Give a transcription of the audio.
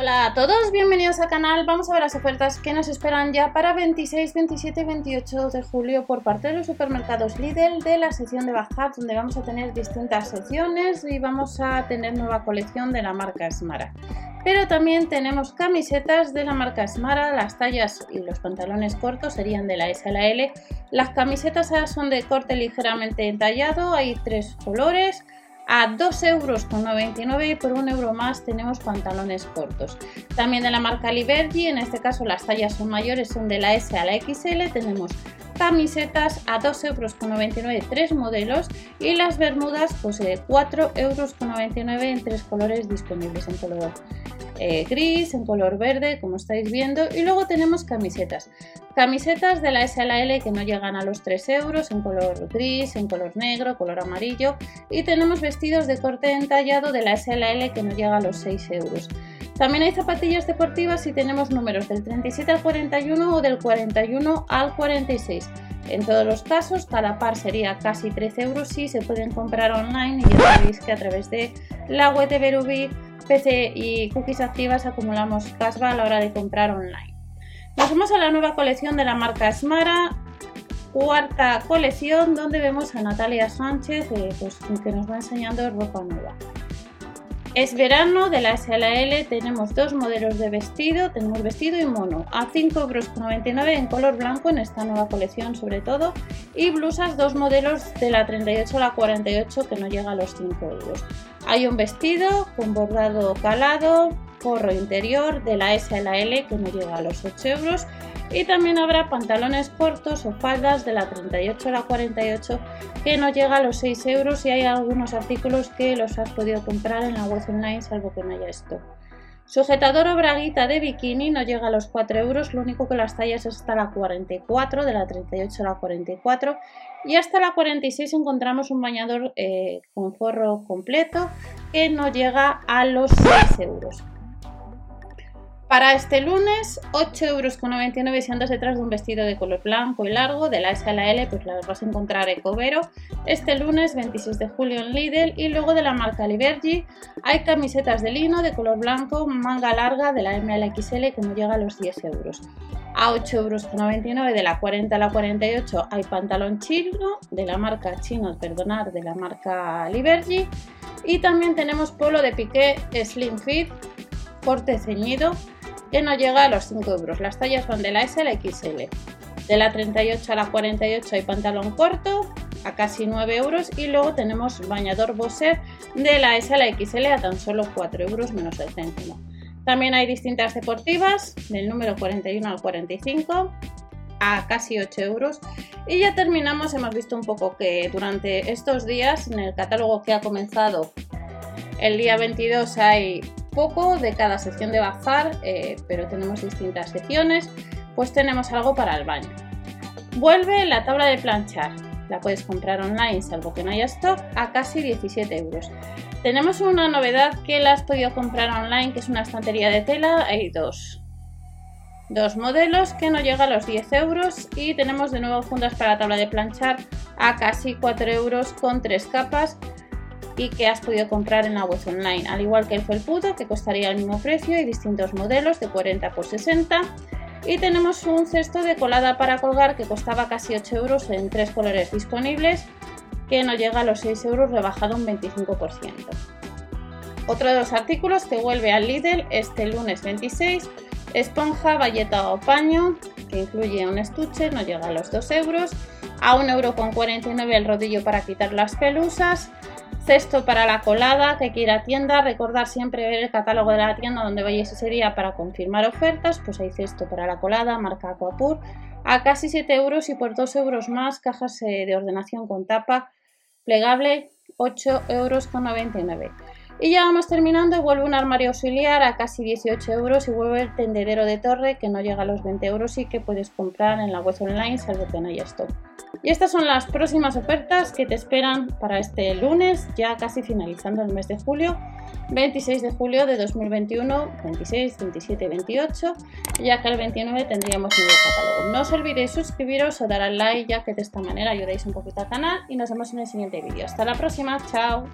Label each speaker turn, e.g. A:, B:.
A: Hola a todos, bienvenidos al canal. Vamos a ver las ofertas que nos esperan ya para 26, 27 y 28 de julio por parte de los supermercados Lidl de la sección de Bajat, donde vamos a tener distintas secciones y vamos a tener nueva colección de la marca Smara. Pero también tenemos camisetas de la marca Smara, las tallas y los pantalones cortos serían de la S a la L. Las camisetas son de corte ligeramente entallado, hay tres colores a 2,99 euros y por un euro más tenemos pantalones cortos. También de la marca Liberty, en este caso las tallas son mayores, son de la S a la XL, tenemos camisetas a 2,99 euros tres modelos y las bermudas pues de 4,99 euros en tres colores disponibles en color eh, gris, en color verde, como estáis viendo. Y luego tenemos camisetas. Camisetas de la S a la L que no llegan a los 3 euros, en color gris, en color negro, color amarillo. Y tenemos vestidos de corte entallado de la S a la L que no llega a los 6 euros. También hay zapatillas deportivas y tenemos números del 37 al 41 o del 41 al 46. En todos los casos, cada par sería casi 13 euros y se pueden comprar online y ya sabéis que a través de la web de Berubi PC y cookies activas acumulamos casva a la hora de comprar online. Nos vamos a la nueva colección de la marca Smara, cuarta colección donde vemos a Natalia Sánchez eh, pues, que nos va enseñando ropa nueva. Es verano de la SLL, tenemos dos modelos de vestido, tenemos vestido y mono a 5,99 euros en color blanco en esta nueva colección sobre todo y blusas dos modelos de la 38 a la 48 que no llega a los 5 euros. Hay un vestido con bordado calado, forro interior de la S a la L que no llega a los 8 euros y también habrá pantalones cortos o faldas de la 38 a la 48 que no llega a los 6 euros y hay algunos artículos que los has podido comprar en la web online salvo que no haya esto. Sujetador o braguita de bikini no llega a los 4 euros, lo único que las tallas es hasta la 44, de la 38 a la 44 y hasta la 46 encontramos un bañador eh, con forro completo que no llega a los 6 euros. Para este lunes, 8,99 euros si andas detrás de un vestido de color blanco y largo de la S a la L, pues las vas a encontrar en Covero. Este lunes, 26 de julio en Lidl y luego de la marca Libergy hay camisetas de lino de color blanco, manga larga de la M a que no llega a los 10 euros. A 8,99 euros de la 40 a la 48 hay pantalón chino de la marca chino, perdonar, de la marca Libergy. Y también tenemos polo de piqué Slim Fit, corte ceñido que no llega a los 5 euros. Las tallas van de la S a la XL. De la 38 a la 48 hay pantalón corto a casi 9 euros y luego tenemos bañador Bosser de la S a la XL a tan solo 4 euros menos el céntimo. También hay distintas deportivas del número 41 al 45 a casi 8 euros. Y ya terminamos, hemos visto un poco que durante estos días en el catálogo que ha comenzado el día 22 hay poco de cada sección de bazar, eh, pero tenemos distintas secciones, pues tenemos algo para el baño. Vuelve la tabla de planchar, la puedes comprar online salvo que no haya stock a casi 17 euros. Tenemos una novedad que la has podido comprar online, que es una estantería de tela, hay dos. Dos modelos que no llega a los 10 euros y tenemos de nuevo fundas para la tabla de planchar a casi 4 euros con tres capas y que has podido comprar en la web online, al igual que el felpudo que costaría el mismo precio y distintos modelos de 40 por 60 y tenemos un cesto de colada para colgar que costaba casi 8 euros en tres colores disponibles que no llega a los 6 euros rebajado un 25%. Otro de los artículos que vuelve al Lidl este lunes 26, esponja, valleta o paño, que incluye un estuche, no llega a los 2 euros, a 1,49 euro el rodillo para quitar las pelusas, Cesto para la colada, que quiera a tienda, recordar siempre ver el catálogo de la tienda donde vayáis ese día para confirmar ofertas, pues hay cesto para la colada, marca Aquapur, a casi 7 euros y por 2 euros más cajas eh, de ordenación con tapa plegable 8 euros con 99. Y ya vamos terminando vuelve un armario auxiliar a casi 18 euros y vuelve el tendedero de torre que no llega a los 20 euros y que puedes comprar en la web online salvo que no haya stock. Y estas son las próximas ofertas que te esperan para este lunes, ya casi finalizando el mes de julio, 26 de julio de 2021, 26, 27, 28, ya que el 29 tendríamos nuevo catálogo. No os olvidéis suscribiros o dar al like, ya que de esta manera ayudáis un poquito al canal y nos vemos en el siguiente vídeo. Hasta la próxima, chao.